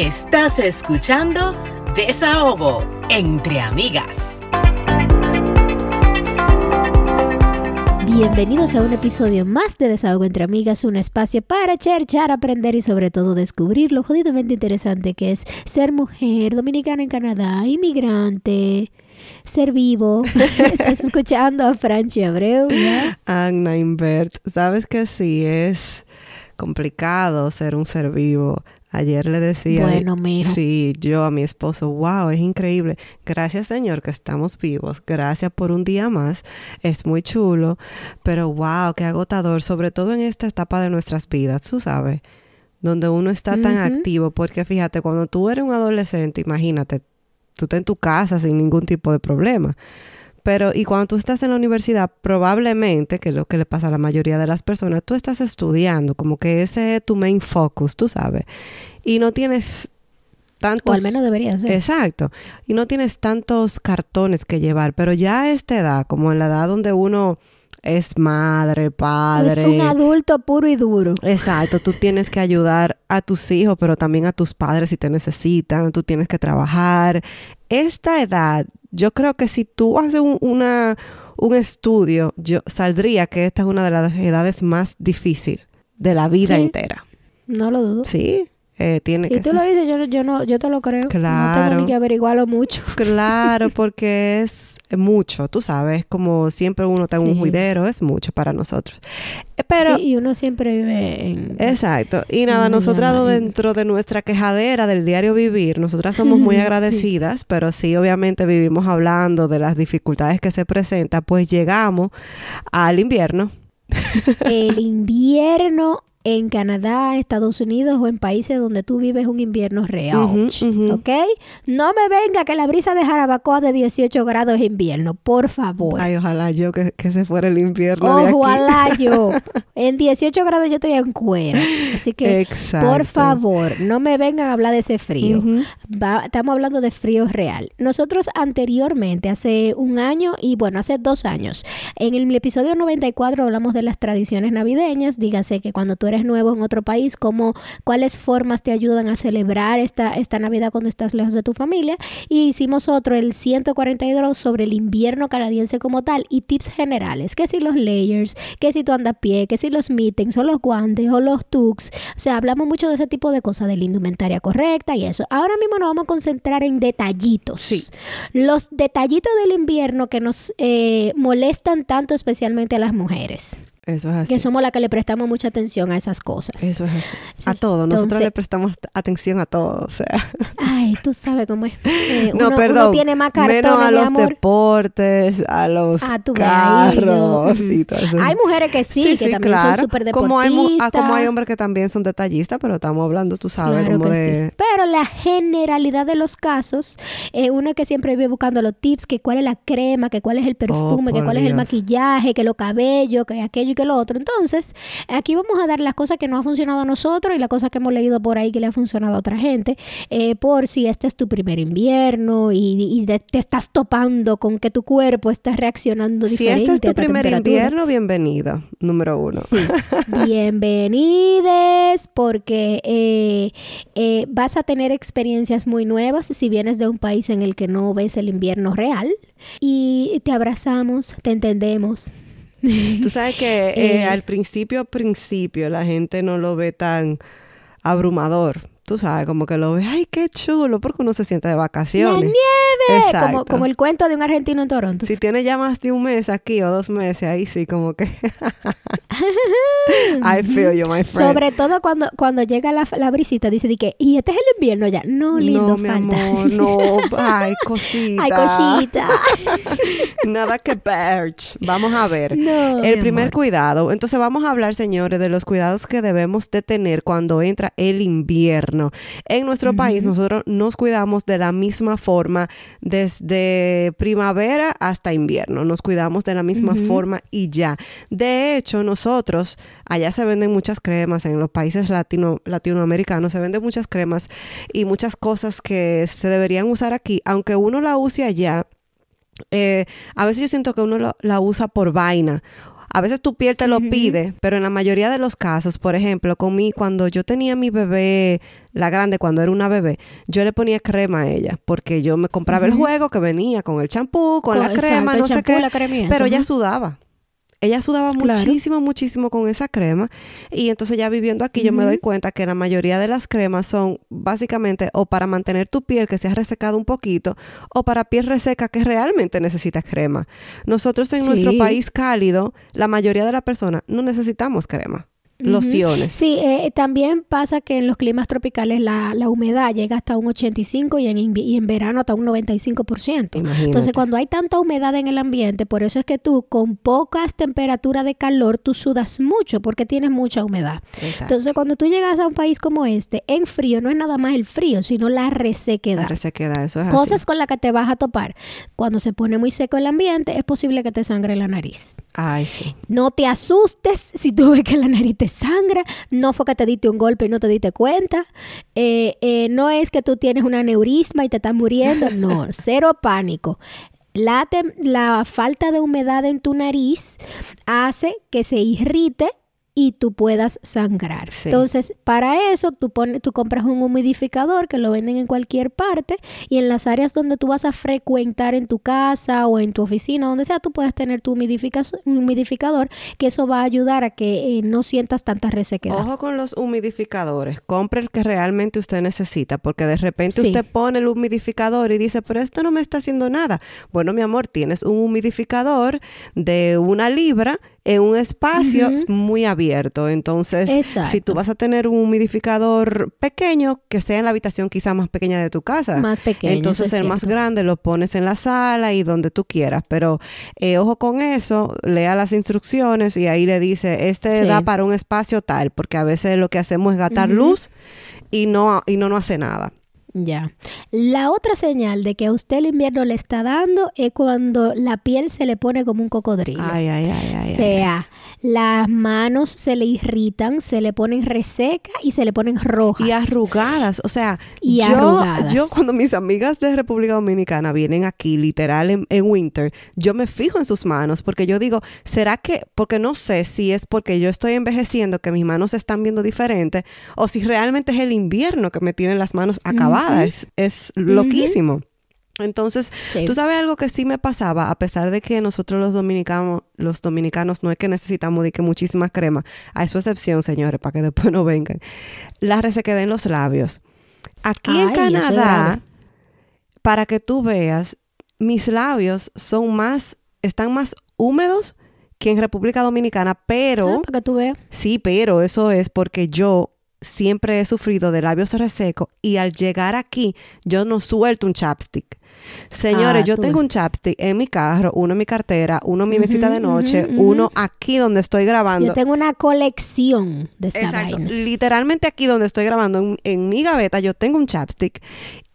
Estás escuchando Desahogo entre amigas. Bienvenidos a un episodio más de Desahogo entre Amigas, un espacio para cherchar, aprender y sobre todo descubrir lo jodidamente interesante que es ser mujer dominicana en Canadá, inmigrante, ser vivo. Estás escuchando a Franchi Abreu. Agna Invert, sabes que sí es complicado ser un ser vivo. Ayer le decía, Bueno, sí, yo a mi esposo, wow, es increíble. Gracias Señor que estamos vivos. Gracias por un día más. Es muy chulo, pero wow, qué agotador, sobre todo en esta etapa de nuestras vidas, tú sabes, donde uno está tan activo, porque fíjate, cuando tú eres un adolescente, imagínate, tú estás en tu casa sin ningún tipo de problema. Pero, y cuando tú estás en la universidad, probablemente, que es lo que le pasa a la mayoría de las personas, tú estás estudiando, como que ese es tu main focus, tú sabes. Y no tienes tantos... O al menos debería ser. Exacto. Y no tienes tantos cartones que llevar, pero ya a esta edad, como en la edad donde uno es madre, Es padre... un adulto puro y duro. Exacto, tú tienes que ayudar a tus hijos, pero también a tus padres si te necesitan, tú tienes que trabajar. Esta edad, yo creo que si tú haces un, una, un estudio, yo saldría que esta es una de las edades más difíciles de la vida Sí. entera. No lo dudo. Sí, eh, tiene Y que tú ser. lo dices, yo, no- yo, no, yo te lo creo. No Claro. tengo ni que averiguarlo mucho. Claro, porque es mucho, tú sabes, como siempre uno está en un juidero, es mucho para nosotros. Eh, Pero, Sí, y uno siempre vive en... Exacto. Y nada, nosotras dentro de nuestra quejadera del diario vivir, nosotras somos muy Sí. agradecidas, pero sí, obviamente vivimos hablando de las dificultades que se presentan, pues llegamos al invierno. el invierno en Canadá, Estados Unidos o en países donde tú vives un invierno real, ujú. ¿ok? No me venga que la brisa de Jarabacoa de 18 grados es invierno, por favor. Ay, ojalá yo que, que se fuera el invierno de aquí. Ojalá yo. En 18 grados yo estoy en cuero. Así que, Exacto. por favor, no me vengan a hablar de ese frío. Va- estamos hablando de frío real. Nosotros anteriormente, hace un año y bueno, hace dos años, en el episodio 94 hablamos de las tradiciones navideñas. Dígase que cuando tú eres nuevo en otro país, cómo, cuáles formas te ayudan a celebrar esta, esta Navidad cuando estás lejos de tu familia. Y hicimos otro, el 142, sobre el invierno canadiense como tal y tips generales. Que si los layers, que si tú andas a pie, que si los meetings o los guantes o los tux. O sea, hablamos mucho de ese tipo de cosas, de la indumentaria correcta y eso. Ahora mismo nos vamos a concentrar en detallitos. Sí. Los detallitos del invierno que nos eh, molestan tanto especialmente a las mujeres. Eso es así. Que somos las que le prestamos mucha atención a esas cosas. Eso es así. Sí. A todo. Nosotros Entonces- le prestamos atención a todo. O sea. Ay, tú sabes cómo es. Eh, No, uno, perdón. uno tiene más cartones, Menos a los amor. deportes, a los Ah, carros y todo eso. Hay mujeres que sí, que también son súper deportistas. Como hay, ah, como hay hombres que también son detallistas, pero estamos hablando, tú sabes, Claro como que de... Pero la generalidad de los casos, eh, uno que siempre vive buscando los tips, que cuál es la crema, que cuál es el perfume, que Oh, por cuál es el maquillaje, que los cabellos, que aquello y que lo otro. Entonces, aquí vamos a dar las cosas que nos han funcionado a nosotros y las cosas que hemos leído por ahí que le ha funcionado a otra gente, eh, por si este es tu primer invierno y, te estás topando con que tu cuerpo está reaccionando Si diferente. este es tu primer invierno, bienvenido, número uno. Sí, bienvenides porque eh, eh, vas a tener experiencias muy nuevas si vienes de un país en el que no ves el invierno real y te abrazamos, te entendemos. Tú sabes que eh, al principio, principio, la gente no lo ve tan abrumador. Tú sabes, como que lo ve, ay, qué chulo, porque uno se siente de ¡La vacaciones. nieve! Exacto. Como, como el cuento de un argentino en Toronto. Si tiene ya más de un mes aquí o dos meses, ahí sí, como que... I feel you, my friend. Sobre todo cuando, cuando llega la, la brisita, dice de que, y este es el invierno ya. No, lindo, no, mi falta. amor, no. Ay, cosita. Ay, cosita. Nada que ver. Vamos a ver. No, el primer amor. cuidado. Entonces vamos a hablar, señores, de los cuidados que debemos de tener cuando entra el invierno. En nuestro país, nosotros nos cuidamos de la misma forma desde primavera hasta invierno. Nos cuidamos de la misma forma y ya. De hecho, nosotros, allá se venden muchas cremas en los países latino, latinoamericanos, se venden muchas cremas y muchas cosas que se deberían usar aquí, aunque uno la use allá. eh, a veces yo siento que uno lo- la usa por vaina. A veces tu piel te lo pide, pero en la mayoría de los casos, por ejemplo, con mí, cuando yo tenía mi bebé, la grande, cuando era una bebé, yo le ponía crema a ella, porque yo me compraba el juego que venía con el champú, con, la crema, no sé qué, pero ella sudaba. Ella sudaba muchísimo, muchísimo con esa crema. Y entonces ya viviendo aquí yo me doy cuenta que la mayoría de las cremas son básicamente o para mantener tu piel que se ha resecado un poquito o para piel reseca que realmente necesita crema. Nosotros en nuestro país cálido, la mayoría de las personas no necesitamos crema lociones. Sí, eh, también pasa que en los climas tropicales la, humedad llega hasta un 85 y en, y en verano hasta un 95%. Entonces, cuando hay tanta humedad en el ambiente, por eso es que tú con pocas temperaturas de calor, tú sudas mucho porque tienes mucha humedad. Entonces, cuando tú llegas a un país como este, en frío, no es nada más el frío, sino la resequedad. La resequedad, eso es Cosas con las que te vas a topar. Cuando se pone muy seco el ambiente, es posible que te sangre la nariz. Ay, sí. No te asustes si tú ves que la nariz te sangra, no fue que te diste un golpe y no te diste cuenta, eh, eh, no es que tú tienes una neurisma y te estás muriendo, no, cero pánico. La, la falta de humedad en tu nariz hace que se irrite y tú puedas sangrar. Entonces, para eso tú, pones, tú compras un humidificador que lo venden en cualquier parte y en las áreas donde tú vas a frecuentar en tu casa o en tu oficina, donde sea, tú puedes tener tu humidificador, que eso va a ayudar a que eh, no sientas tanta resequedad. Ojo con los humidificadores, compre el que realmente usted necesita, porque de repente usted pone el humidificador y dice, pero esto no me está haciendo nada. Bueno, mi amor, tienes un humidificador de una libra en un espacio muy abierto. Entonces, si tú vas a tener un humidificador pequeño, que sea en la habitación quizá más pequeña de tu casa. Más pequeño. Entonces, el más grande lo pones en la sala y donde tú quieras. Pero eh, ojo con eso, lea las instrucciones y ahí le dice, este da para un espacio tal, porque a veces lo que hacemos es gastar luz y no, y no, no hace nada. Ya. La otra señal de que a usted el invierno le está dando es cuando la piel se le pone como un cocodrilo. Ay, ay, ay, ay. O sea, las manos se le irritan, se le ponen resecas y se le ponen rojas. Y arrugadas. O sea, yo, yo cuando mis amigas de República Dominicana vienen aquí, literal, en, en winter, yo me fijo en sus manos porque yo digo, ¿será que, porque no sé si es porque yo estoy envejeciendo que mis manos se están viendo diferentes o si realmente es el invierno que me tienen las manos acabadas? es, loquísimo. Entonces, tú sabes algo que sí me pasaba, a pesar de que nosotros los dominicanos, los dominicanos no es que necesitamos de que muchísima crema, a su excepción, señores, para que después no vengan. La resequedad en los labios. Aquí en Canadá, para que tú veas, mis labios son más, están más húmedos que en República Dominicana, pero... Ah, para que tú veas. Sí, pero eso es porque yo siempre he sufrido de labios resecos y al llegar aquí yo no suelto un chapstick. Señores, ah, yo tengo un chapstick en mi carro, uno en mi cartera, uno en mi mesita de noche, uno aquí donde estoy grabando. Yo tengo una colección de esa Exacto. Literalmente aquí donde estoy grabando, en, mi gaveta, yo tengo un chapstick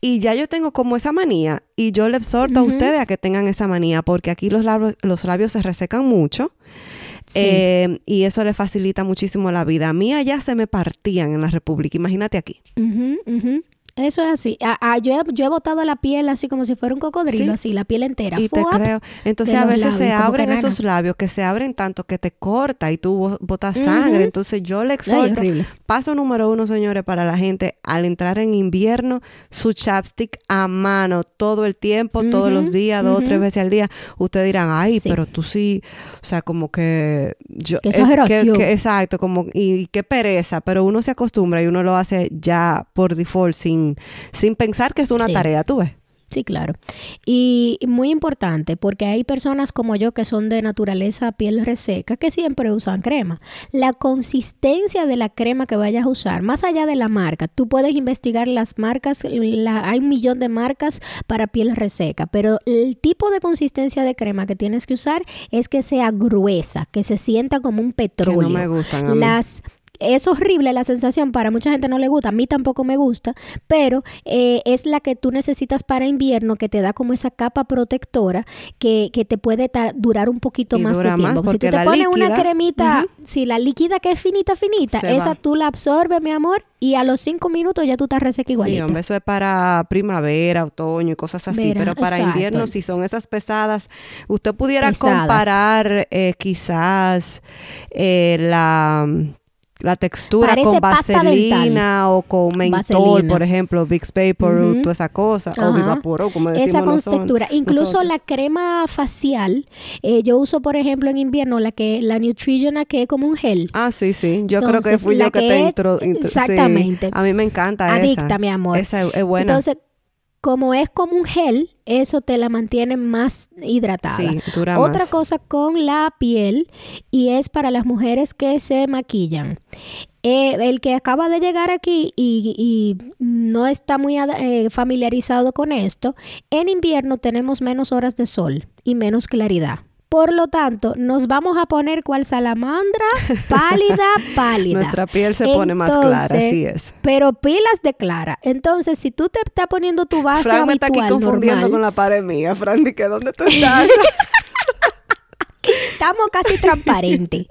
y ya yo tengo como esa manía y yo le exhorto a ustedes a que tengan esa manía porque aquí los labios, los labios se resecan mucho. Eh, y eso le facilita muchísimo la vida. A mí allá se me partían en la República, imagínate aquí. Eso es así. yo, he, yo he botado la piel así como si fuera un cocodrilo, así, la piel entera. Y te creo. Entonces a veces se abren esos labios que se abren tanto que te corta y tú botas sangre. Entonces yo le exhorto. Paso número uno, señores, para la gente, al entrar en invierno, su chapstick a mano todo el tiempo, todos los días, dos o tres veces al día. Ustedes dirán, ay, pero tú sí, o sea, como que... Yo, que es, que, exacto, como, y qué pereza, pero uno se acostumbra y uno lo hace ya por default sin sin, pensar que es una tarea, tú ves. Sí, claro. Y muy importante, porque hay personas como yo que son de naturaleza piel reseca que siempre usan crema. La consistencia de la crema que vayas a usar, más allá de la marca, tú puedes investigar las marcas, hay un millón de marcas para piel reseca, pero el tipo de consistencia de crema que tienes que usar es que sea gruesa, que se sienta como un petróleo. Que no me gustan. Las es horrible la sensación, para mucha gente no le gusta, a mí tampoco me gusta, pero eh, es la que tú necesitas para invierno, que te da como esa capa protectora que, que te puede durar un poquito Y más de más tiempo. Si tú te pones una cremita, si la líquida que es finita, finita, Se esa va. tú la absorbes, mi amor, y a los cinco minutos ya tú estás reseca Sí, igualita. hombre, eso es para primavera, otoño y cosas así, Vera- pero para exacto. invierno, si son esas pesadas, usted pudiera Pesadas. comparar eh, quizás eh, la, la textura Parece con vaselina o con mentol, Vaselina. por ejemplo, Vicks Vapor, Ujú. toda esa cosa, o Ajá. Vivaporo, como decimos esa con nosotros- textura. Incluso nosotros. la crema facial, eh, yo uso, por ejemplo, en invierno la que la Neutrogena que es como un gel. Ah, sí, sí. Yo creo que fui yo que, que te intro, sí. exactamente. A mí me encanta Adicta, esa. mi amor. Esa es, es buena. Entonces, como es como un gel, eso te la mantiene más hidratada. sí, dura Otra más. cosa con la piel y es para las mujeres que se maquillan. Eh, el que acaba de llegar aquí y, y no está muy eh, familiarizado con esto, en invierno tenemos menos horas de sol y menos claridad. Por lo tanto, nos vamos a poner cual salamandra, pálida, pálida. Nuestra piel se pone más clara, así es. Pero pilas de clara. Entonces, si tú te estás poniendo tu base Fran me está aquí habitual, confundiendo normal, con la pared mía. Fran, ¿de que dónde tú estás? estamos casi transparentes.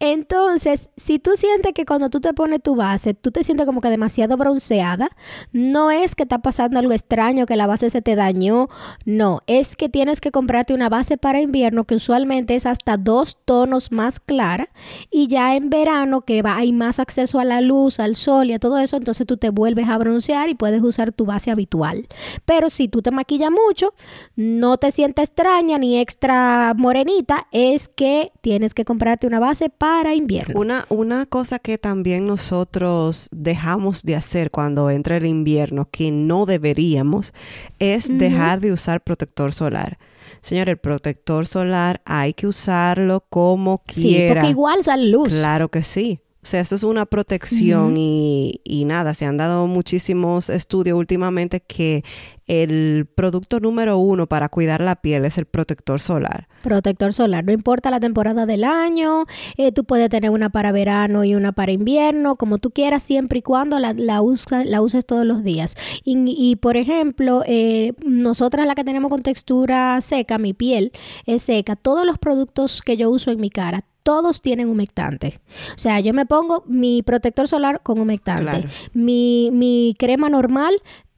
Entonces, si tú sientes que cuando tú te pones tu base, tú te sientes como que demasiado bronceada, no es que está pasando algo extraño, que la base se te dañó, no, es que tienes que comprarte una base para invierno que usualmente es hasta dos tonos más clara y ya en verano que va, hay más acceso a la luz, al sol y a todo eso, entonces tú te vuelves a broncear y puedes usar tu base habitual. Pero si tú te maquillas mucho, no te sientes extraña ni extra morenita, que tienes que comprarte una base para invierno. Una, una cosa que también nosotros dejamos de hacer cuando entra el invierno, que no deberíamos, es dejar de usar protector solar. Señor, el protector solar hay que usarlo como Sí, quiera. porque igual sale luz. Claro que sí. O sea, eso es una protección y, y nada, se han dado muchísimos estudios últimamente que el producto número uno para cuidar la piel es el protector solar. Protector solar, no importa la temporada del año, eh, tú puedes tener una para verano y una para invierno, como tú quieras, siempre y cuando la, la, usa- la uses todos los días. Y, y, por ejemplo, eh, nosotras la que tenemos con textura seca, mi piel es seca, todos los productos que yo uso en mi cara, todos tienen humectante. O sea, yo me pongo mi protector solar con humectante, Claro. mi, mi crema normal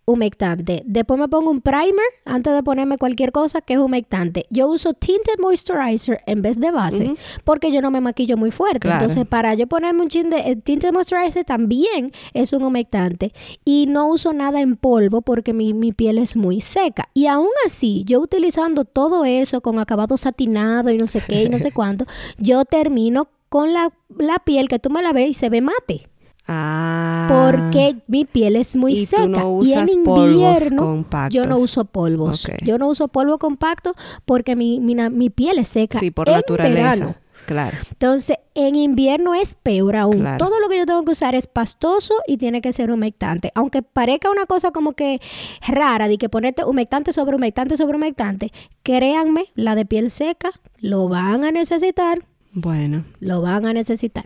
humectante. Después me pongo un primer antes de ponerme cualquier cosa que es humectante. Yo uso tinted moisturizer en vez de base porque yo no me maquillo muy fuerte. Claro. Entonces, para yo ponerme un chin de eh, tinted moisturizer también es un humectante. Y no uso nada en polvo porque mi, mi piel es muy seca. Y aún así, yo utilizando todo eso con acabado satinado y no sé qué y no sé cuánto, yo termino con la, la piel que tú me la ves y se ve mate. Ah. Porque mi piel es muy Y tú seca. no y en usas invierno compactos. yo no uso polvos. Yo no uso polvo compacto porque mi, mi, mi piel es seca. Sí, por en naturaleza. verano. Claro. Entonces, en invierno es peor aún. Claro. Todo lo que yo tengo que usar es pastoso y tiene que ser humectante. Aunque parezca una cosa como que rara, de que ponerte humectante sobre humectante sobre humectante, créanme, la de piel seca lo van a necesitar. Bueno. Lo van a necesitar.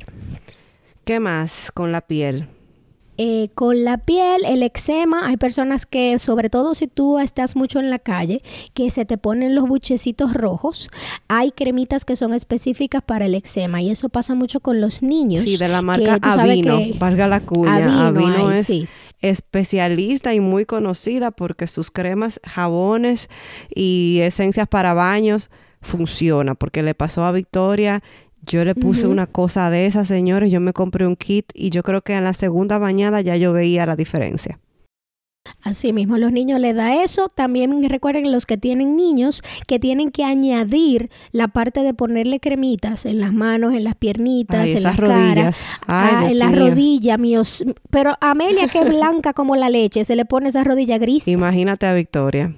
¿Qué más con la piel? Eh, con la piel, el eczema, hay personas que, sobre todo si tú estás mucho en la calle, que se te ponen los buchecitos rojos. Hay cremitas que son específicas para el eczema y eso pasa mucho con los niños. Sí, de la marca Avino, que- valga la cuña. Avino, es sí. especialista y muy conocida porque sus cremas, jabones y esencias para baños funciona. Porque le pasó a Victoria, yo le puse una cosa de esas, señores, yo me compré un kit y yo creo que en la segunda bañada ya yo veía la diferencia. Así mismo, los niños le da eso. También recuerden los que tienen niños que tienen que añadir la parte de ponerle cremitas en las manos, en las piernitas, Ay, en esas rodillas. Ay, Ah, en la mío. rodilla, míos. Pero Amelia, que es blanca como la leche, se le pone esa rodilla gris. Imagínate a Victoria.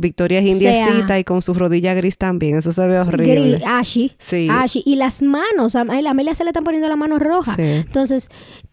Victoria es sea, indiecita y con su rodilla gris también. Eso se ve horrible. Gris, ashy. Sí. ashy. Y las manos, a Amelia se le están poniendo las manos rojas. Sí. Entonces,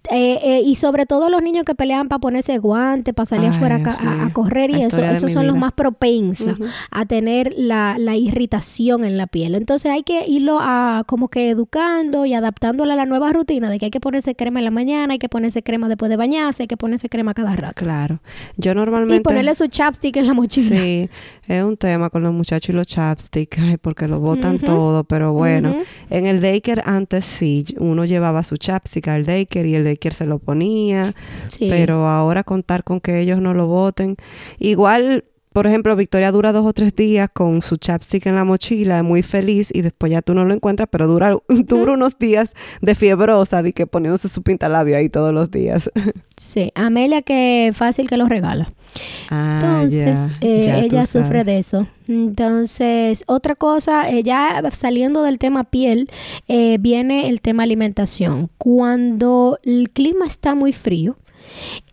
Eh, eh, y sobre todo los niños que pelean para ponerse guantes, para salir Ay, afuera a, a- correr y La eso, esos son los vida. más propensos a tener la, la irritación en la piel. Entonces hay que irlo a como que educando y adaptándolo a la nueva rutina de que hay que ponerse crema en la mañana, hay que ponerse crema después de bañarse, hay que ponerse crema cada rato. Claro. Yo Y normalmente... ponerle su chapstick en la mochila. Sí, es un tema con los muchachos y los chapsticks, ay, porque lo botan Ujú. todo, pero bueno, Ujú. en el daycare antes sí, uno llevaba su chapstick al daycare y el daycare se lo ponía, Sí. pero ahora contar con que ellos no lo boten, igual, por ejemplo, Victoria dura dos o tres días con su chapstick en la mochila, muy feliz, y después ya tú no lo encuentras, pero dura, dura unos días de fiebrosa, de que poniéndose su pintalabio ahí todos los días. Sí, Amelia que fácil que lo regala. Ah, Entonces, ya, eh, ya ella sufre de eso. Entonces, otra cosa, eh, ya saliendo del tema piel, eh, viene el tema alimentación. Cuando el clima está muy frío,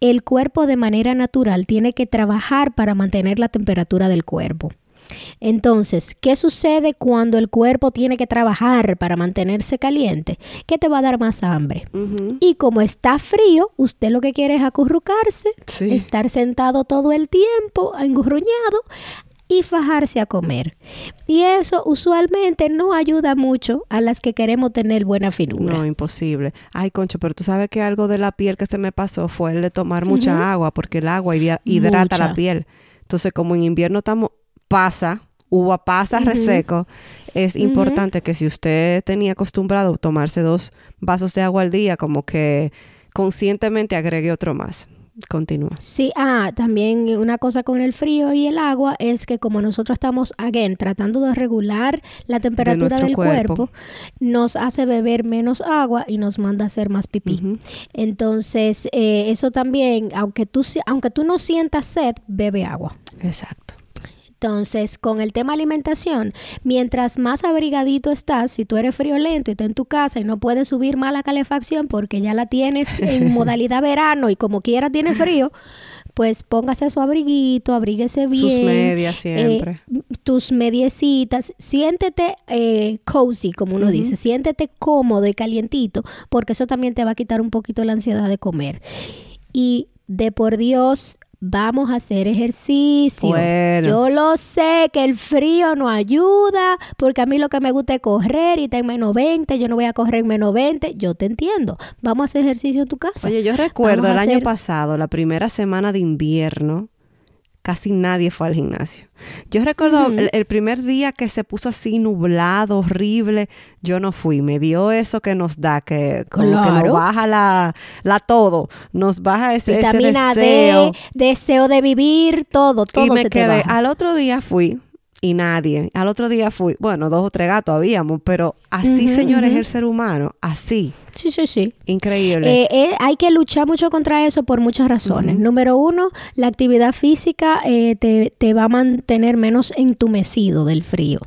el cuerpo de manera natural tiene que trabajar para mantener la temperatura del cuerpo. Entonces, ¿qué sucede cuando el cuerpo tiene que trabajar para mantenerse caliente? Que te va a dar más hambre. Y como está frío, usted lo que quiere es acurrucarse, Sí. estar sentado todo el tiempo, engurruñado y fajarse a comer. Y eso usualmente no ayuda mucho a las que queremos tener buena finura. No, imposible. Ay, concho, pero tú sabes que algo de la piel que se me pasó fue el de tomar mucha agua, porque el agua hidra- hidrata Mucha. la piel. Entonces, como en invierno estamos, pasa, uva pasa reseco, es importante que si usted tenía acostumbrado tomarse dos vasos de agua al día, como que conscientemente agregue otro más. Continúa. Sí, ah, también una cosa con el frío y el agua es que como nosotros estamos, again, tratando de regular la temperatura del cuerpo. cuerpo, nos hace beber menos agua y nos manda a hacer más pipí. Entonces, eh, eso también, aunque tú, aunque tú no sientas sed, bebe agua. Exacto. Entonces, con el tema alimentación, mientras más abrigadito estás, si tú eres friolento y estás en tu casa y no puedes subir más la calefacción porque ya la tienes en modalidad verano y como quiera tiene frío, pues póngase su abriguito, abríguese bien. Sus medias eh, siempre. tus mediecitas, siéntete eh, cozy, como uno dice, siéntete cómodo y calientito, porque eso también te va a quitar un poquito la ansiedad de comer. Y de por Dios, vamos a hacer ejercicio. Bueno. Yo lo sé que el frío no ayuda, porque a mí lo que me gusta es correr y está en menos 20, yo no voy a correr en menos 20, yo te entiendo. Vamos a hacer ejercicio en tu casa. Oye, yo recuerdo Vamos el año pasado, la primera semana de invierno, casi nadie fue al gimnasio. Yo recuerdo el, el primer día que se puso así nublado, horrible, yo no fui. Me dio eso que nos da, que como que Claro. nos baja la, la todo, nos baja ese, ese Vitamina deseo. D, deseo de vivir, todo, todo y me se te quedé, baja. al otro día fui y nadie. Al otro día fui, bueno, dos o tres gatos habíamos, pero así, señores, el ser humano, así, Sí, sí, sí. increíble. Eh, eh, hay que luchar mucho contra eso por muchas razones. Número uno, la actividad física eh, te, te va a mantener menos entumecido del frío.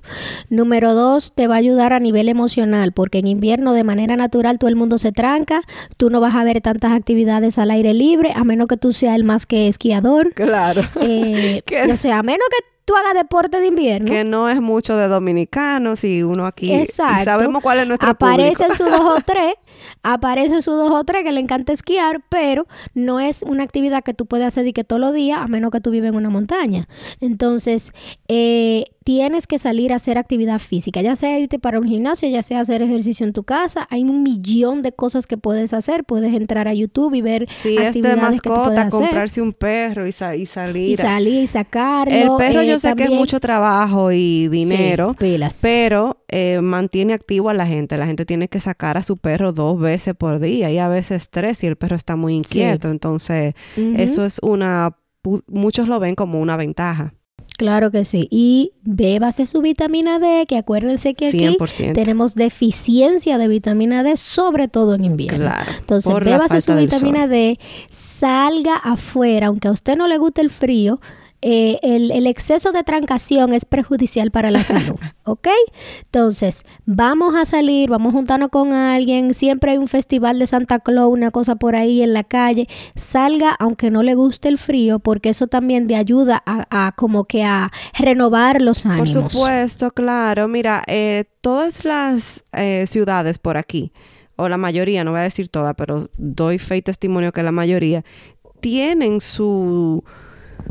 Número dos, te va a ayudar a nivel emocional, porque en invierno de manera natural todo el mundo se tranca, tú no vas a ver tantas actividades al aire libre, a menos que tú seas el más que esquiador. claro. Eh, o sea, a menos que tú hagas deporte de invierno. que no es mucho de dominicanos y uno aquí y Exacto. sabemos cuál es nuestro Aparecen sus dos o tres, aparecen sus dos o tres que le encanta esquiar, pero no es una actividad que tú puedes hacer y que todos los días, a menos que tú vives en una montaña. Entonces, eh, tienes que salir a hacer actividad física, ya sea irte para un gimnasio, ya sea hacer ejercicio en tu casa. Hay un millón de cosas que puedes hacer. Puedes entrar a YouTube y ver Si es de puedes mascota, comprarse un perro y, sa- y salir. y salir y sacarlo. el perro eh, yo sé que es mucho trabajo y dinero, Sí, pero eh, mantiene activo a la gente. La gente tiene que sacar a su perro dos veces por día y a veces tres si el perro está muy inquieto. Entonces, eso es una... Muchos lo ven como una ventaja. Claro que sí. Y bébase su vitamina D, que acuérdense que aquí 100%. tenemos deficiencia de vitamina D, sobre todo en invierno. Claro. Entonces, bébase su vitamina. D, salga afuera, aunque a usted no le guste el frío. Eh, el, el exceso de trancación es perjudicial para la salud, ¿ok? Entonces, vamos a salir, vamos a juntarnos con alguien, siempre hay un festival de Santa Claus, una cosa por ahí en la calle, salga aunque no le guste el frío, porque eso también te ayuda a, a como que a renovar los Por ánimos. supuesto, claro. Mira, eh, todas las eh, ciudades por aquí o la mayoría, no voy a decir toda, pero doy fe y testimonio que la mayoría, tienen su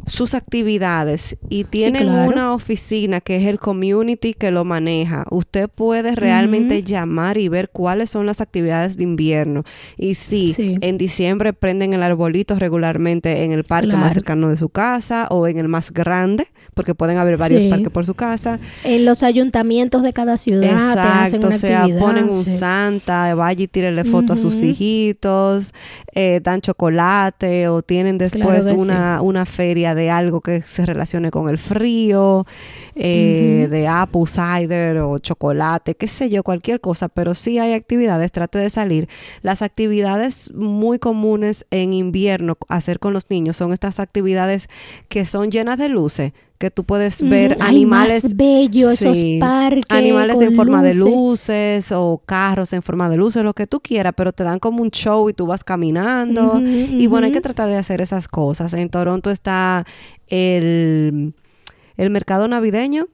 sus actividades y tienen claro. una oficina que es el community que lo maneja. Usted puede realmente llamar y ver cuáles son las actividades de invierno. Y sí, Sí. en diciembre prenden el arbolito regularmente en el parque Claro. más cercano de su casa o en el más grande, porque pueden haber varios Sí. parques por su casa. En los ayuntamientos de cada ciudad te hacen Exacto, una o sea, actividad, ponen un santa, vaya y tírele foto a sus hijitos, eh, dan chocolate o tienen después Claro una, una feria de algo que se relacione con el frío, eh, de apple cider o chocolate, qué sé yo, cualquier cosa, pero sí hay actividades, trate de salir. Las actividades muy comunes en invierno hacer con los niños son estas actividades que son llenas de luces, que tú puedes ver Ujú. Ay, animales más bello esos Sí. parques animales en forma de luces. o carros en forma de luces, lo que tú quieras, pero te dan como un show y tú vas caminando. Y bueno, hay que tratar de hacer esas cosas. En Toronto está el, el mercado navideño.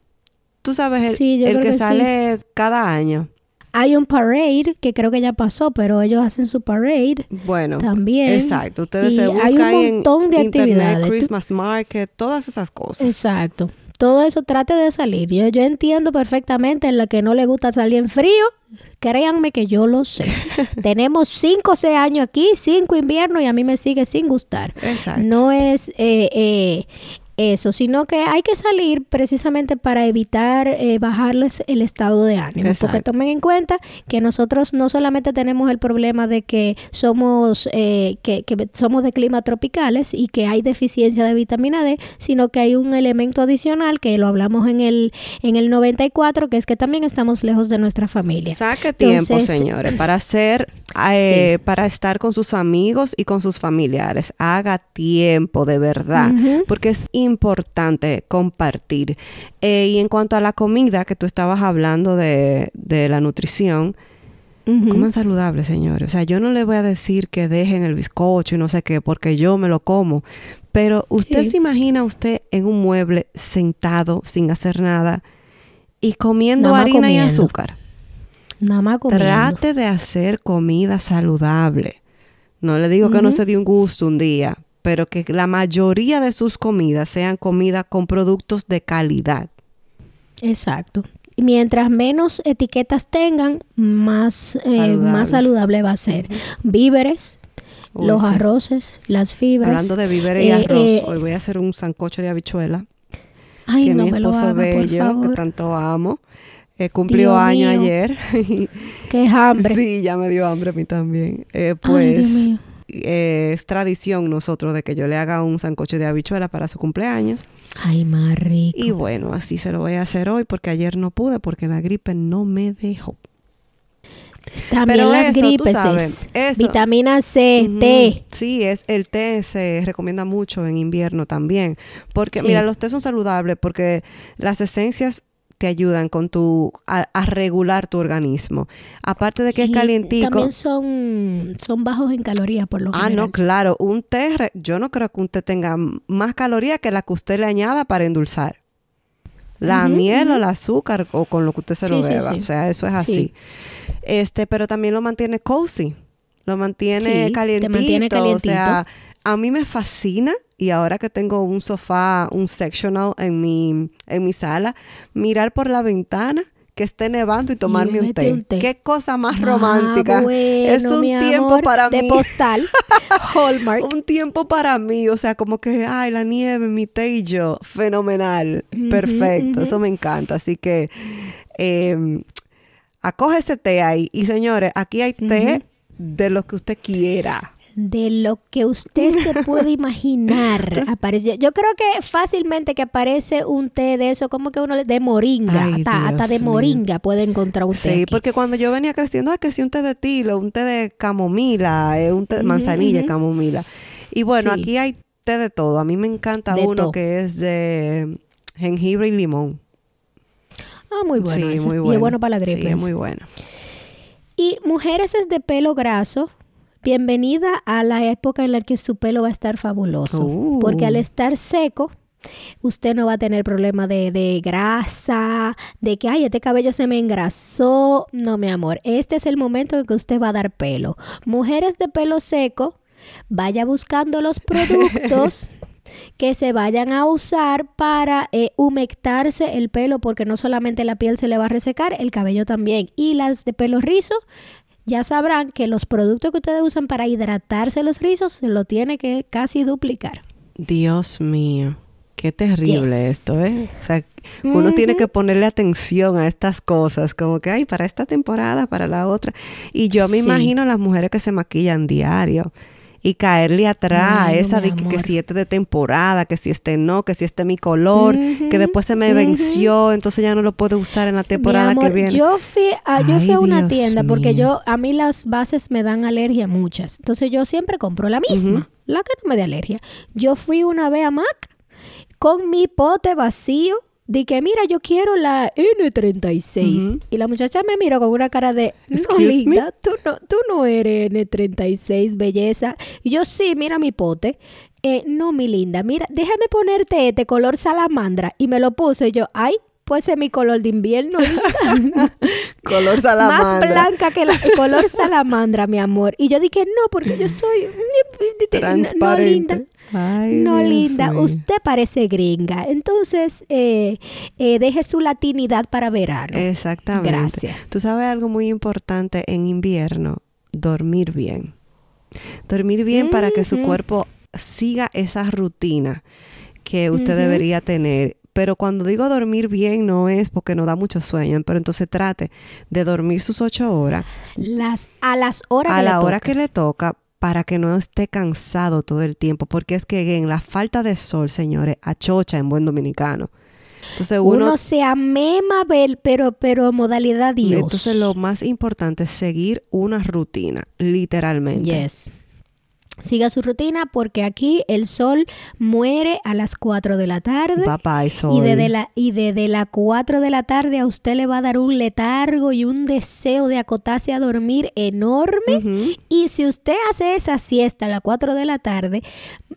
Tú sabes, el, Sí, el que, que sí. sale cada año. Hay un parade que creo que ya pasó, pero ellos hacen su parade Bueno, también. exacto. Ustedes Y se hay buscan un ahí en montón de internet, actividades. Christmas Market, todas esas cosas. Exacto. Todo eso trate de salir. Yo, yo entiendo perfectamente en la que no le gusta salir en frío. Créanme que yo lo sé. Tenemos cinco o seis años aquí, cinco inviernos y a mí me sigue sin gustar. Exacto. No es eh, eh, eso, sino que hay que salir precisamente para evitar eh, bajarles el estado de ánimo. Porque tomen en cuenta que nosotros no solamente tenemos el problema de que somos, eh, que, que somos de clima tropicales y que hay deficiencia de vitamina D, sino que hay un elemento adicional que lo hablamos en el, en el 94, que es que también estamos lejos de nuestra familia. Saque tiempo, Entonces- señores, para hacer, eh, para estar con sus amigos y con sus familiares. Haga tiempo, de verdad, porque es importante compartir. Eh, y en cuanto a la comida, que tú estabas hablando de, de la nutrición, Ujú. coman saludable, señores. O sea, yo no le voy a decir que dejen el bizcocho y no sé qué, porque yo me lo como. Pero usted Sí. se imagina usted en un mueble sentado sin hacer nada y comiendo Nada harina y azúcar. Nada más comiendo. Trate de hacer comida saludable. No le digo que no se dé un gusto un día, pero que la mayoría de sus comidas sean comida con productos de calidad. Exacto. Y mientras menos etiquetas tengan, más, eh, más saludable va a ser. Víveres, Uy, los sí. arroces, las fibras. Hablando de víveres y Eh, arroz, eh, hoy voy a hacer un sancocho de habichuela Ay, que no mi esposo haga, bello, que tanto amo, eh, cumplió año mío. ayer. Qué hambre. Sí, ya me dio hambre a mí también. Ay, Dios pues mío. Eh, es tradición nosotros de que yo le haga un sancocho de habichuela para su cumpleaños. Ay, más rico. Y bueno, así se lo voy a hacer hoy porque ayer no pude porque la gripe no me dejó. También pero las eso, gripes, sabes, es eso. vitamina C, Ujú. té. Sí, es el té se recomienda mucho en invierno también, porque Sí. mira, los tés son saludables porque las esencias te ayudan con tu a, a regular tu organismo. Aparte de que es calientico. También son, son bajos en calorías, por lo Ah, general. no, claro, un té, yo no creo que un té tenga más calorías que la que usted le añada para endulzar. La miel o el azúcar o con lo que usted se lo Sí, beba. sí. O sea, eso es Sí. así. Este, pero también lo mantiene cozy. Lo mantiene Sí, te calientito. mantiene O sea, calientito. a mí me fascina y ahora que tengo un sofá, un sectional en mi, en mi sala, mirar por la ventana que esté nevando y tomarme un té. un té. Qué cosa más Ah, romántica. es un mi tiempo amor, para de mí. postal. Hallmark. Un tiempo para mí, o sea, como que, ay, la nieve, mi té y yo, fenomenal, perfecto, eso me encanta. Así que, eh, acoge ese té ahí. Y señores, aquí hay té de lo que usted quiera. De lo que usted se puede imaginar. aparece. Yo creo que fácilmente que aparece un té de eso, como que uno le- de moringa. Ay, hasta, de mío. moringa puede encontrar un té. Sí, aquí. porque cuando yo venía creciendo, ah, que sí, un té de tilo, un té de camomila, eh, un té de manzanilla, ujú. camomila. Y bueno, Sí. aquí hay té de todo. A mí me encanta De uno que es de jengibre y limón. Ah, muy bueno. sí, muy Y bueno. es bueno para la gripe. Sí, es muy bueno. Y mujeres es de pelo graso. Bienvenida a la época en la que su pelo va a estar fabuloso. Uh. Porque al estar seco, Usted no va a tener problema de, de grasa, de que, ay, este cabello se me engrasó. No, mi amor, este es el momento en que usted va a dar pelo. Mujeres de pelo seco, vaya buscando los productos que se vayan a usar para eh, humectarse el pelo, porque no solamente la piel se le va a resecar, el cabello también. Y las de pelo rizo, ya sabrán que los productos que ustedes usan para hidratarse los rizos se lo tiene que casi duplicar. Dios mío. Qué terrible esto, ¿eh? O sea, uno tiene que ponerle atención a estas cosas, como que, ay, para esta temporada, para la otra. Y yo me imagino las mujeres que se maquillan diario y caerle atrás esa de que, si este de temporada, que si este no, que si este mi color, que después se me venció, entonces ya no lo puedo usar en la temporada que viene. Yo fui a, yo fui a una tienda porque yo a mí las bases me dan alergia muchas. Entonces yo siempre compro la misma, la que no me dé alergia. Yo fui una vez a MAC con mi pote vacío de que mira, yo quiero la N36. Y la muchacha me miró con una cara de, no, linda, tú no, tú no eres N36, belleza. Y yo, sí, mira mi pote. Eh, no, mi linda, mira, déjame ponerte este color salamandra. Y me lo puse yo, ay, pues es mi color de invierno. color salamandra. Más blanca que la color salamandra, mi amor. Y yo dije, no, porque yo soy transparente. No, linda no, linda, usted parece gringa. Entonces, eh, eh, deje su latinidad para verano. Exactamente. Gracias. Tú sabes algo muy importante en invierno, dormir bien. Dormir bien para que su cuerpo siga esa rutina que usted debería tener. Pero cuando digo dormir bien no es porque no da mucho sueño, pero entonces trate de dormir sus ocho horas. Las, a las horas a la hora que le toca para que no esté cansado todo el tiempo, porque es que en la falta de sol, señores, achocha en buen dominicano. Entonces uno, se amema, pero, pero modalidad Dios. Entonces lo más importante es seguir una rutina, literalmente. Yes siga su rutina porque aquí el sol muere a las 4 de la tarde. Papá, sol. Y desde, la, y desde las 4 de la tarde a usted le va a dar un letargo y un deseo de acotarse a dormir enorme. Y si usted hace esa siesta a las 4 de la tarde,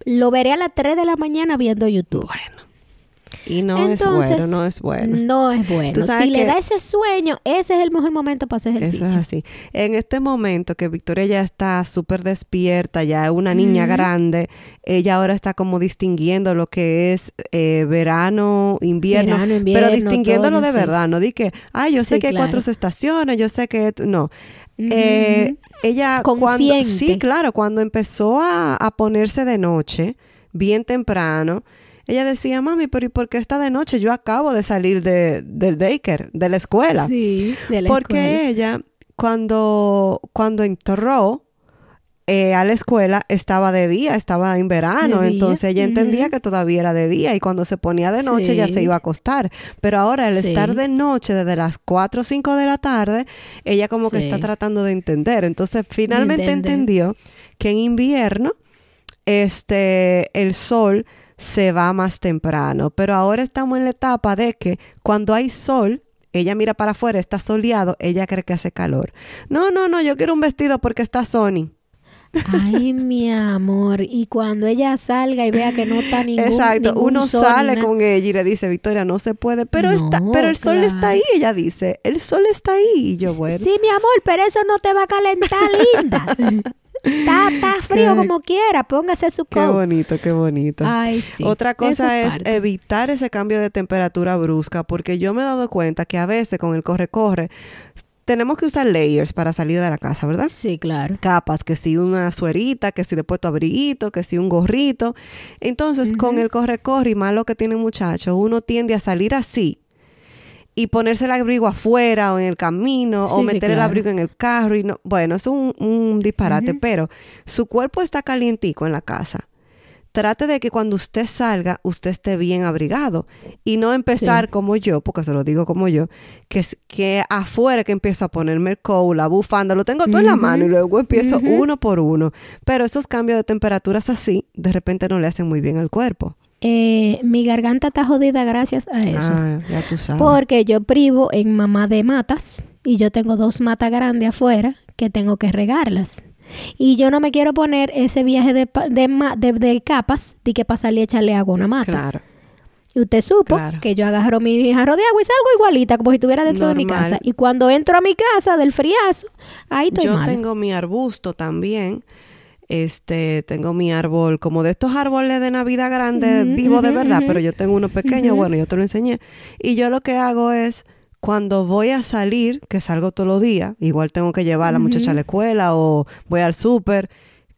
lo veré a las 3 de la mañana viendo YouTube. Bueno. Y no es bueno, no es bueno. No es bueno. Si le da ese sueño, ese es el mejor momento para hacer ejercicio. Eso es así. En este momento que Victoria ya está súper despierta, ya es una niña grande, ella ahora está como distinguiendo lo que es eh, verano, invierno, pero distinguiéndolo de verdad, no di que, ay, yo sé que hay cuatro estaciones, yo sé que... No. Eh, ella cuando sí claro cuando empezó a, a ponerse de noche bien temprano ella decía, mami, pero ¿y por qué está de noche? Yo acabo de salir de, del daycare, de la escuela. Sí, de la Porque ella, cuando, cuando entró eh, a la escuela, estaba de día, estaba en verano. Entonces ella entendía que todavía era de día y cuando se ponía de noche ya se iba a acostar. Pero ahora, al estar de noche, desde las 4 o 5 de la tarde, ella como que está tratando de entender. Entonces, finalmente entendió que en invierno, este, el sol se va más temprano. Pero ahora estamos en la etapa de que cuando hay sol, ella mira para afuera, está soleado, ella cree que hace calor. No, no, no, yo quiero un vestido porque está Sony. Ay, mi amor. Y cuando ella salga y vea que no está ningún Exacto, uno sale con ella y le dice, Victoria, no se puede. Pero está, pero el sol está ahí, ella dice. El sol está ahí. Y yo, bueno. Sí, mi amor, pero eso no te va a calentar, linda. Está, frío como quiera, póngase su coat. Qué bonito, qué bonito. Ay, sí. Otra cosa es, evitar ese cambio de temperatura brusca, porque yo me he dado cuenta que a veces con el corre-corre tenemos que usar layers para salir de la casa, ¿verdad? Sí, claro. Capas, que si una suerita, que si después tu abriguito, que si un gorrito. Entonces, con el corre-corre y más lo que tiene muchacho, uno tiende a salir así y ponerse el abrigo afuera o en el camino o meter el abrigo en el carro y no, bueno, es un, disparate, pero su cuerpo está calientico en la casa. Trate de que cuando usted salga, usted esté bien abrigado y no empezar como yo, porque se lo digo como yo, que, que afuera que empiezo a ponerme el coat, la bufanda, lo tengo todo en la mano y luego empiezo uno por uno. Pero esos cambios de temperaturas así, de repente no le hacen muy bien al cuerpo. Eh, mi garganta está jodida gracias a eso. Ah, ya tú sabes. Porque yo privo en mamá de matas y yo tengo dos matas grandes afuera que tengo que regarlas. Y yo no me quiero poner ese viaje de, de, de, capas de que pasarle y echarle agua a una mata. Claro. Y usted supo Claro. que yo agarro mi jarro de agua y salgo igualita, como si estuviera dentro de mi casa. Y cuando entro a mi casa del friazo, ahí estoy Yo mal. tengo mi arbusto también. Este, tengo mi árbol, como de estos árboles de Navidad grandes, vivo de verdad, pero yo tengo uno pequeño, bueno, yo te lo enseñé. Y yo lo que hago es, cuando voy a salir, que salgo todos los días, igual tengo que llevar a la muchacha a la escuela o voy al súper,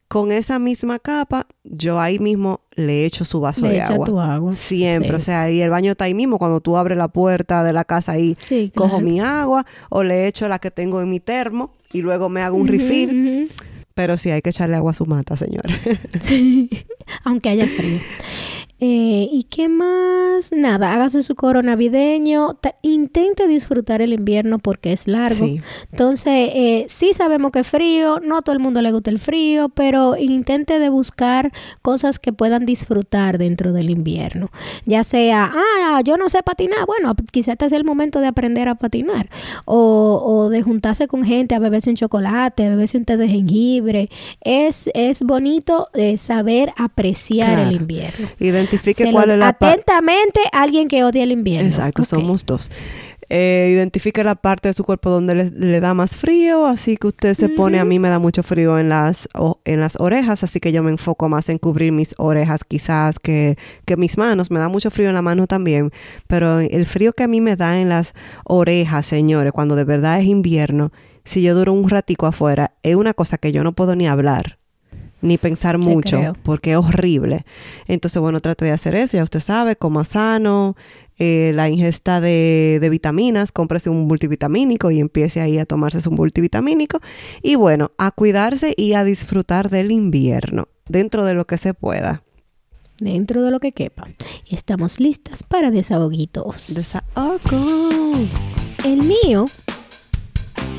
con esa misma capa, yo ahí mismo le echo su vaso Le de echa agua. tu agua. Siempre, Sí. o sea, y el baño está ahí mismo, cuando tú abres la puerta de la casa ahí, Sí, cojo claro. mi agua o le echo la que tengo en mi termo y luego me hago un refill. Ujú, Pero sí hay que echarle agua a su mata, señora. Sí, aunque haya frío. Eh, ¿Y qué más? Nada, hágase su coro navideño. Intente disfrutar el invierno porque es largo. Sí. Entonces, eh, sí sabemos que es frío, no a todo el mundo le gusta el frío, pero intente de buscar cosas que puedan disfrutar dentro del invierno. Ya sea, ah, yo no sé patinar, bueno, quizás este es el momento de aprender a patinar. O, o de juntarse con gente a beberse un chocolate, a beberse un té de jengibre. Es, es bonito eh, saber apreciar Claro. el invierno. Identifique Se cuál lo- es la parte. atentamente alguien que odia el invierno. Exacto, somos dos. Eh, identifique la parte de su cuerpo donde le, le da más frío, así que usted se pone, a mí me da mucho frío en las, o- en las orejas, así que yo me enfoco más en cubrir mis orejas quizás que, que mis manos, me da mucho frío en la mano también, pero el frío que a mí me da en las orejas, señores, cuando de verdad es invierno, si yo duro un ratico afuera, es una cosa que yo no puedo ni hablar ni pensar mucho porque es horrible. Entonces, bueno, trate de hacer eso, ya usted sabe, coma sano, eh, la ingesta de, de vitaminas, cómprese un multivitamínico y empiece ahí a tomarse su multivitamínico. Y bueno, a cuidarse y a disfrutar del invierno, dentro de lo que se pueda. Dentro de lo que quepa. Y estamos listas para desahoguitos. Desahogo. El mío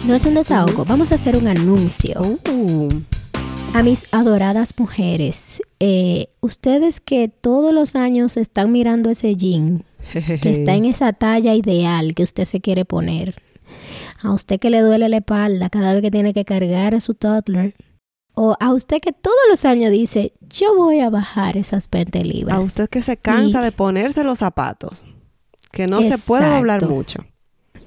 no es un desahogo. Vamos a hacer un anuncio. Uh, A mis adoradas mujeres, eh, ustedes que todos los años están mirando ese jean, que está en esa talla ideal que usted se quiere poner, a usted que le duele la espalda cada vez que tiene que cargar a su toddler, o a usted que todos los años dice, yo voy a bajar esas 20 libras. A usted que se cansa Y- de ponerse los zapatos, que no se puede doblar mucho.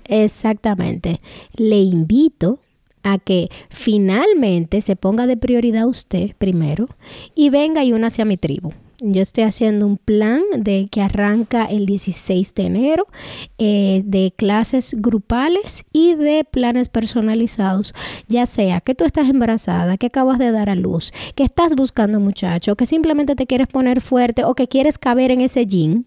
Exactamente. Le invito a que finalmente se ponga de prioridad usted primero y venga y únase a mi tribu. Yo estoy haciendo un plan de que arranca el 16 de enero eh, de clases grupales y de planes personalizados, ya sea que tú estás embarazada, que acabas de dar a luz, que estás buscando muchacho, que simplemente te quieres poner fuerte o que quieres caber en ese jean.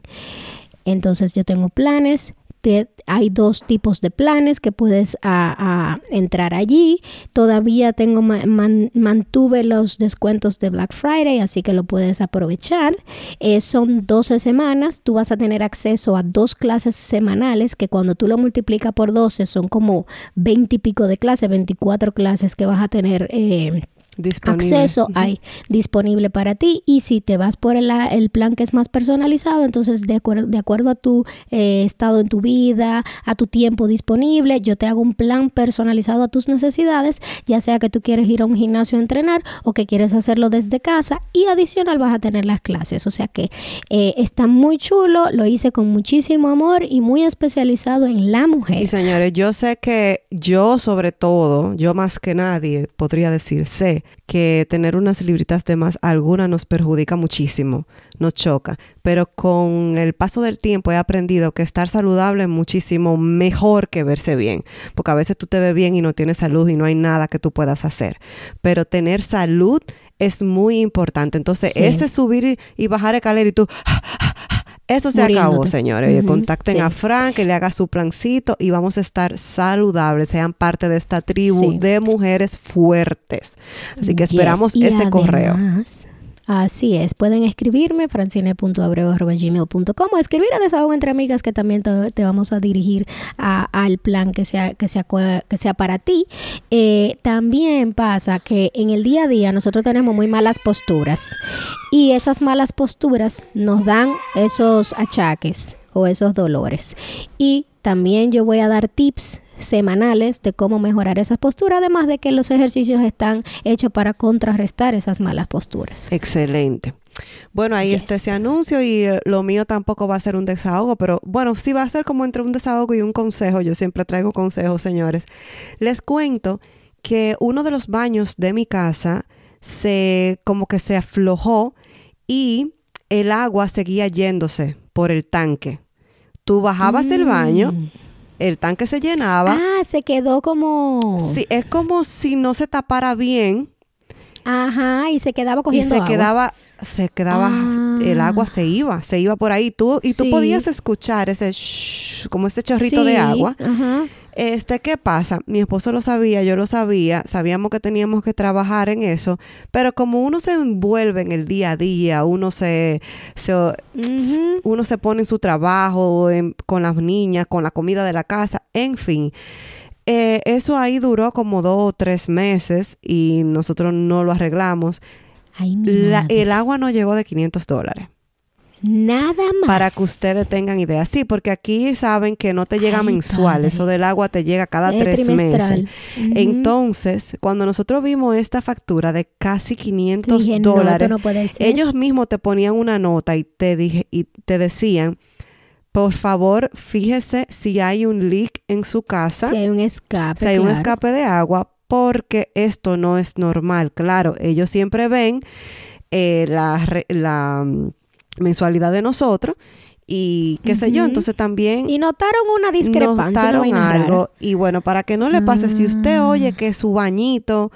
Entonces yo tengo planes. Te- hay dos tipos de planes que puedes a- a entrar allí. Todavía tengo ma- man- mantuve los descuentos de Black Friday, así que lo puedes aprovechar. Eh, son 12 semanas. Tú vas a tener acceso a dos clases semanales que cuando tú lo multiplicas por 12 son como 20 y pico de clases, 24 clases que vas a tener. eh, Disponible. acceso hay disponible para ti y si te vas por el, el plan que es más personalizado entonces de acuerdo de acuerdo a tu eh, estado en tu vida a tu tiempo disponible yo te hago un plan personalizado a tus necesidades ya sea que tú quieres ir a un gimnasio a entrenar o que quieres hacerlo desde casa y adicional vas a tener las clases. O sea que eh, está muy chulo lo hice con muchísimo amor y muy especializado en la mujer. Y señores, yo sé que yo sobre todo, yo más que nadie podría decir, sé que tener unas libritas de más, alguna nos perjudica muchísimo, nos choca, pero con el paso del tiempo he aprendido que estar saludable es muchísimo mejor que verse bien, porque a veces tú te ves bien y no tienes salud y no hay nada que tú puedas hacer, pero tener salud es muy importante. Entonces, Sí. ese subir y, y bajar escalera y tú... Eso se acabó, señores. Contacten sí. a Fran, que le haga su plancito y vamos a estar saludables, sean parte de esta tribu Sí. de mujeres fuertes. Así que Yes, esperamos y ese correo. Así es, pueden escribirme francine.abreu.gmail.com o escribir a Desahogo Entre Amigas que también te, vamos a dirigir al plan que sea, que sea para ti. Eh, también pasa que en el día a día nosotros tenemos muy malas posturas y esas malas posturas nos dan esos achaques o esos dolores. Y también yo voy a dar tips semanales de cómo mejorar esas posturas, además de que los ejercicios están hechos para contrarrestar esas malas posturas. Excelente. Bueno, ahí está ese anuncio y eh, lo mío tampoco va a ser un desahogo, pero bueno, sí va a ser como entre un desahogo y un consejo. Yo siempre traigo consejos, señores. Les cuento que uno de los baños de mi casa se como que se aflojó y el agua seguía yéndose por el tanque. Tú bajabas el baño, Mm. El tanque se llenaba. Ah, se quedó como... Sí, es como si no se tapara bien Ajá, y se quedaba y cogiendo se agua. quedaba, se quedaba, Ah. el agua se iba, se iba por ahí. Tú, y tú Sí. podías escuchar ese shhh, como ese chorrito de agua. Ajá. Este, ¿qué pasa? Mi esposo lo sabía, yo lo sabía, sabíamos que teníamos que trabajar en eso, pero como uno se envuelve en el día a día, uno se, uno se pone en su trabajo, en- con las niñas, con la comida de la casa, en fin. Eh, eso ahí duró como dos o tres meses y nosotros no lo arreglamos. Ay, La- el agua no llegó de 500 dólares. Nada más. Para que ustedes tengan idea. Sí, porque aquí saben que no te llega Ay, mensual. padre. Eso del agua te llega cada Es tres trimestral. meses. Entonces, cuando nosotros vimos esta factura de casi 500 Dije, no, dólares, no ellos mismos te ponían una nota y te, dije, y te decían, por favor, fíjese si hay un leak en su casa, Si hay un escape. si hay un escape de agua, porque esto no es normal. Claro, ellos siempre ven eh, la mm, mensualidad de nosotros y qué sé yo, entonces también Y notaron una discrepancia. notaron rara. algo y bueno, para que no le pase, si usted Ah. oye que su bañito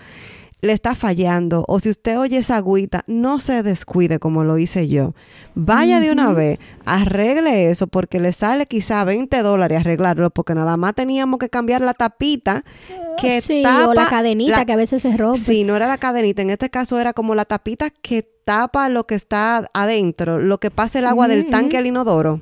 le está fallando o si usted oye esa agüita, no se descuide como lo hice yo. Vaya de una vez, arregle eso porque le sale quizá 20 dólares arreglarlo porque nada más teníamos que cambiar la tapita que sí, tapa o la cadenita la- que a veces se rompe. Sí, no era la cadenita, en este caso era como la tapita que tapa lo que está adentro, lo que pasa el agua del tanque al inodoro.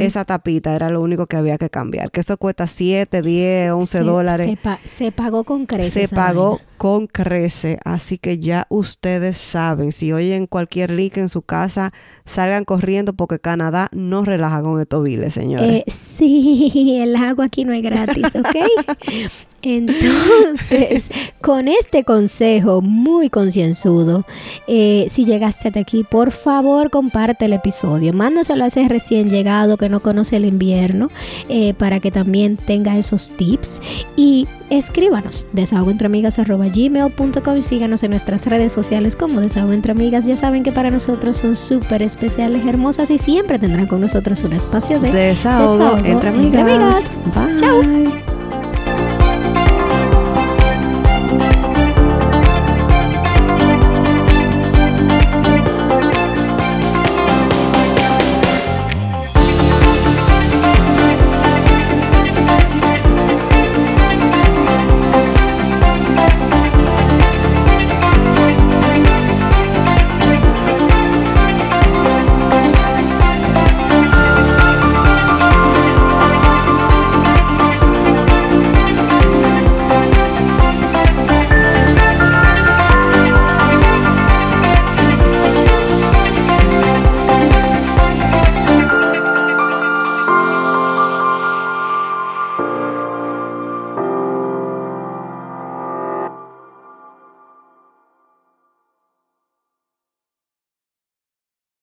Esa tapita era lo único que había que cambiar, que eso cuesta 7, 10, 11 Se- dólares. Se, pa- se pagó con creces. Se pagó vaina. Con crece, así que ya ustedes saben, si oyen cualquier leak en su casa, salgan corriendo porque Canadá no relaja con estos biles, señores. Eh, sí, el agua aquí no es gratis, ¿ok? Entonces, con este consejo muy concienzudo, eh, si llegaste hasta aquí, por favor comparte el episodio. Mándaselo a ese recién llegado que no conoce el invierno eh, para que también tenga esos tips. Y escríbanos desahogoentreamigas.gmail.com y síganos en nuestras redes sociales como Desahogo Entre Amigas. Ya saben que para nosotros son súper especiales, hermosas y siempre tendrán con nosotros un espacio de Desahogo Desahogo entre entre amigas. amigas. Bye. Chao.